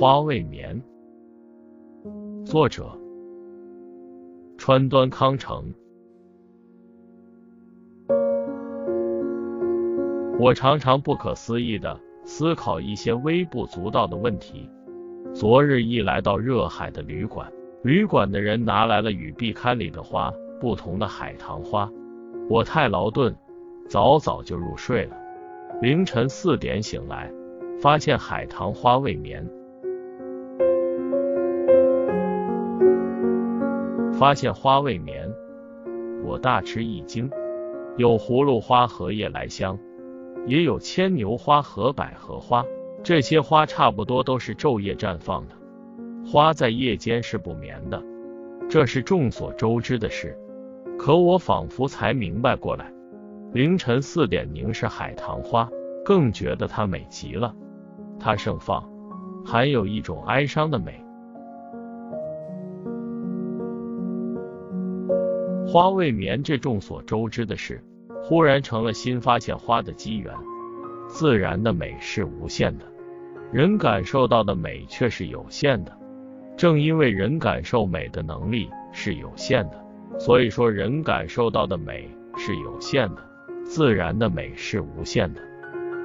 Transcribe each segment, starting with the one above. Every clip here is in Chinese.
花未眠，作者川端康成。我常常不可思议的思考一些微不足道的问题。昨日一来到热海的旅馆，旅馆的人拿来了与壁龛里的花不同的海棠花。我太劳顿，早早就入睡了。凌晨四点醒来，发现海棠花未眠。发现花未眠，我大吃一惊。有葫芦花和夜来香，也有牵牛花和百合花。这些花差不多都是昼夜绽放的，花在夜间是不眠的，这是众所周知的事。可我仿佛才明白过来。凌晨四点凝视海棠花，更觉得它美极了。它盛放，含有一种哀伤的美。花未眠，这众所周知的事，忽然成了新发现花的机缘。自然的美是无限的，人感受到的美却是有限的。正因为人感受美的能力是有限的，所以说人感受到的美是有限的，自然的美是无限的。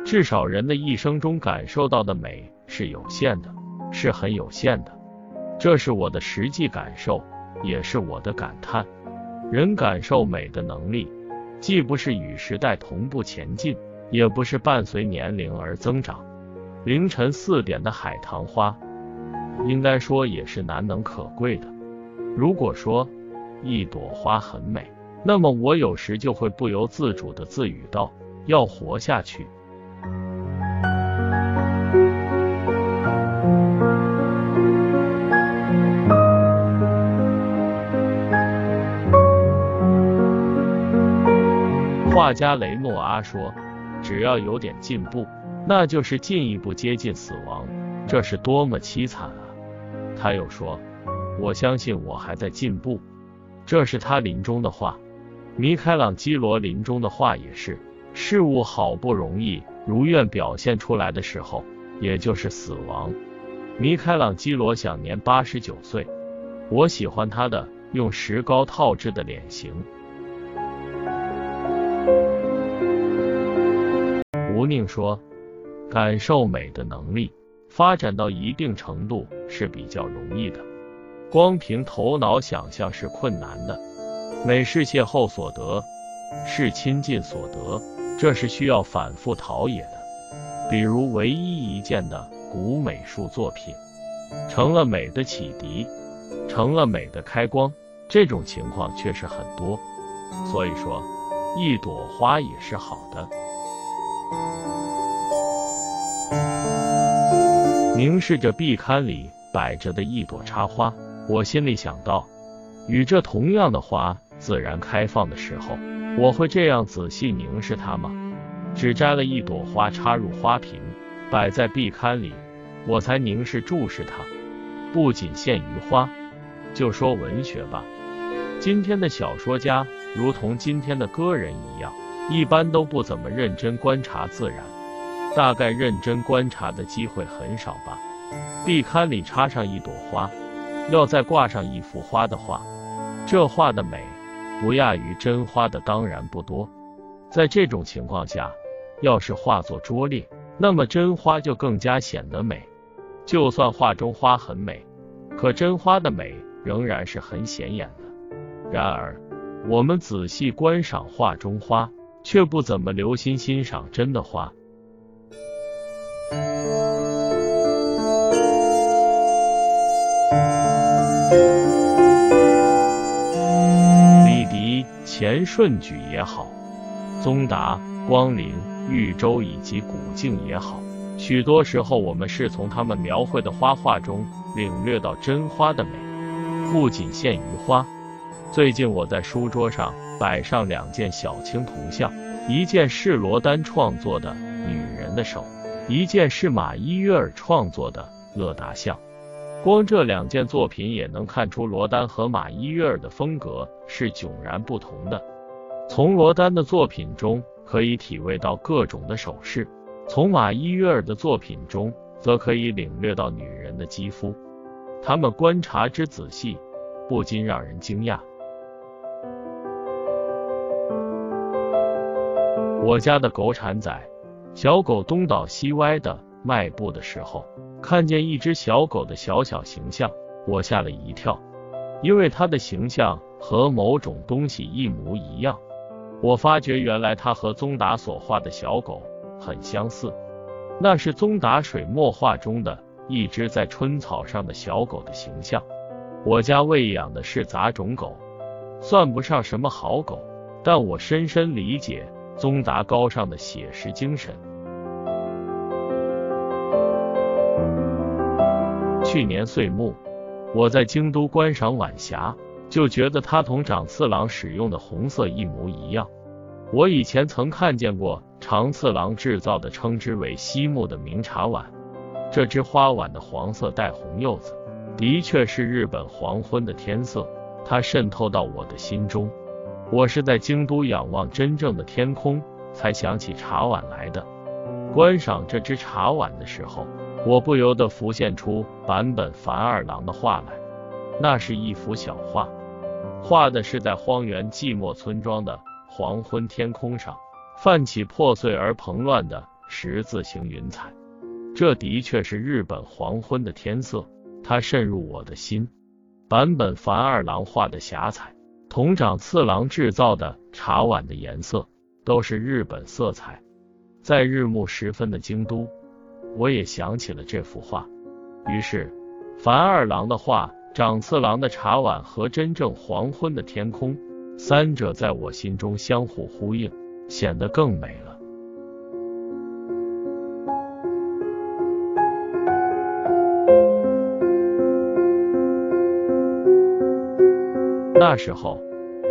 至少人的一生中感受到的美是有限的，是很有限的。这是我的实际感受，也是我的感叹。人感受美的能力，既不是与时代同步前进，也不是伴随年龄而增长。凌晨四点的海棠花，应该说也是难能可贵的。如果说一朵花很美，那么我有时就会不由自主的自语道：要活下去。画家雷诺阿说：“只要有点进步，那就是进一步接近死亡，这是多么凄惨啊！”他又说：“我相信我还在进步。”这是他临终的话。米开朗基罗临终的话也是：“事物好不容易如愿表现出来的时候，也就是死亡。”米开朗基罗享年八十九岁。我喜欢他的用石膏套制的脸型。吴宁说：“感受美的能力发展到一定程度是比较容易的，光凭头脑想象是困难的。美是邂逅所得，是亲近所得，这是需要反复陶冶的。比如唯一一件的古美术作品，成了美的启迪，成了美的开光，这种情况确实很多。所以说，一朵花也是好的。”凝视着壁龛里摆着的一朵插花，我心里想到，与这同样的花自然开放的时候，我会这样仔细凝视它吗？只摘了一朵花插入花瓶，摆在壁龛里，我才凝视注视它。不仅限于花，就说文学吧，今天的小说家如同今天的歌人一样，一般都不怎么认真观察自然。大概认真观察的机会很少吧。壁龛里插上一朵花，要再挂上一幅花的话，这画的美不亚于真花的当然不多。在这种情况下，要是画作拙劣，那么真花就更加显得美。就算画中花很美，可真花的美仍然是很显眼的。然而，我们仔细观赏画中花，却不怎么留心欣赏真的花。李迪钱顺举也好，宗达、光临、豫州以及古静也好，许多时候我们是从他们描绘的花画中领略到真花的美，不仅限于花。最近我在书桌上摆上两件小青铜像，一件是罗丹创作的女人的手。一件是马伊约尔创作的乐达像，光这两件作品也能看出罗丹和马伊约尔的风格是迥然不同的。从罗丹的作品中可以体味到各种的手势，从马伊约尔的作品中则可以领略到女人的肌肤。他们观察之仔细，不禁让人惊讶。我家的狗产仔，小狗东倒西歪的迈步的时候，看见一只小狗的小小形象，我吓了一跳，因为它的形象和某种东西一模一样。我发觉原来它和宗达所画的小狗很相似，那是宗达水墨画中的一只在春草上的小狗的形象。我家喂养的是杂种狗，算不上什么好狗，但我深深理解。宗达高尚的写实精神。去年岁末，我在京都观赏晚霞，就觉得它同长次郎使用的红色一模一样。我以前曾看见过长次郎制造的称之为西木的名茶碗，这只花碗的黄色带红柚子，的确是日本黄昏的天色，它渗透到我的心中。我是在京都仰望真正的天空，才想起茶碗来的。观赏这只茶碗的时候，我不由得浮现出坂本繁二郎的画来。那是一幅小画，画的是在荒原寂寞村庄的黄昏天空上，泛起破碎而蓬乱的十字形云彩。这的确是日本黄昏的天色，它渗入我的心。坂本繁二郎画的霞彩。同长次郎制造的茶碗的颜色都是日本色彩，在日暮时分的京都，我也想起了这幅画。于是，凡二郎的画、长次郎的茶碗和真正黄昏的天空，三者在我心中相互呼应，显得更美了。那时候，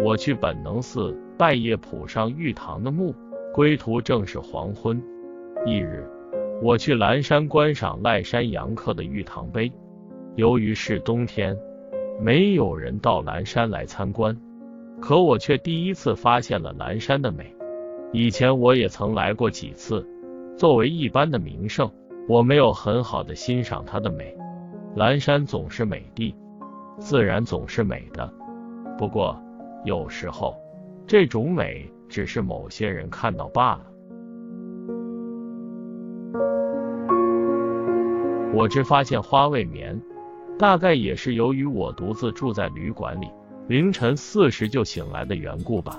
我去本能寺拜谒浦上玉堂的墓，归途正是黄昏。翌日，我去蓝山观赏赖山阳刻的玉堂碑。由于是冬天，没有人到蓝山来参观，可我却第一次发现了蓝山的美。以前我也曾来过几次，作为一般的名胜，我没有很好的欣赏它的美。蓝山总是美的，自然总是美的。不过，有时候这种美只是某些人看到罢了。我只发现花未眠，大概也是由于我独自住在旅馆里，凌晨四时就醒来的缘故吧。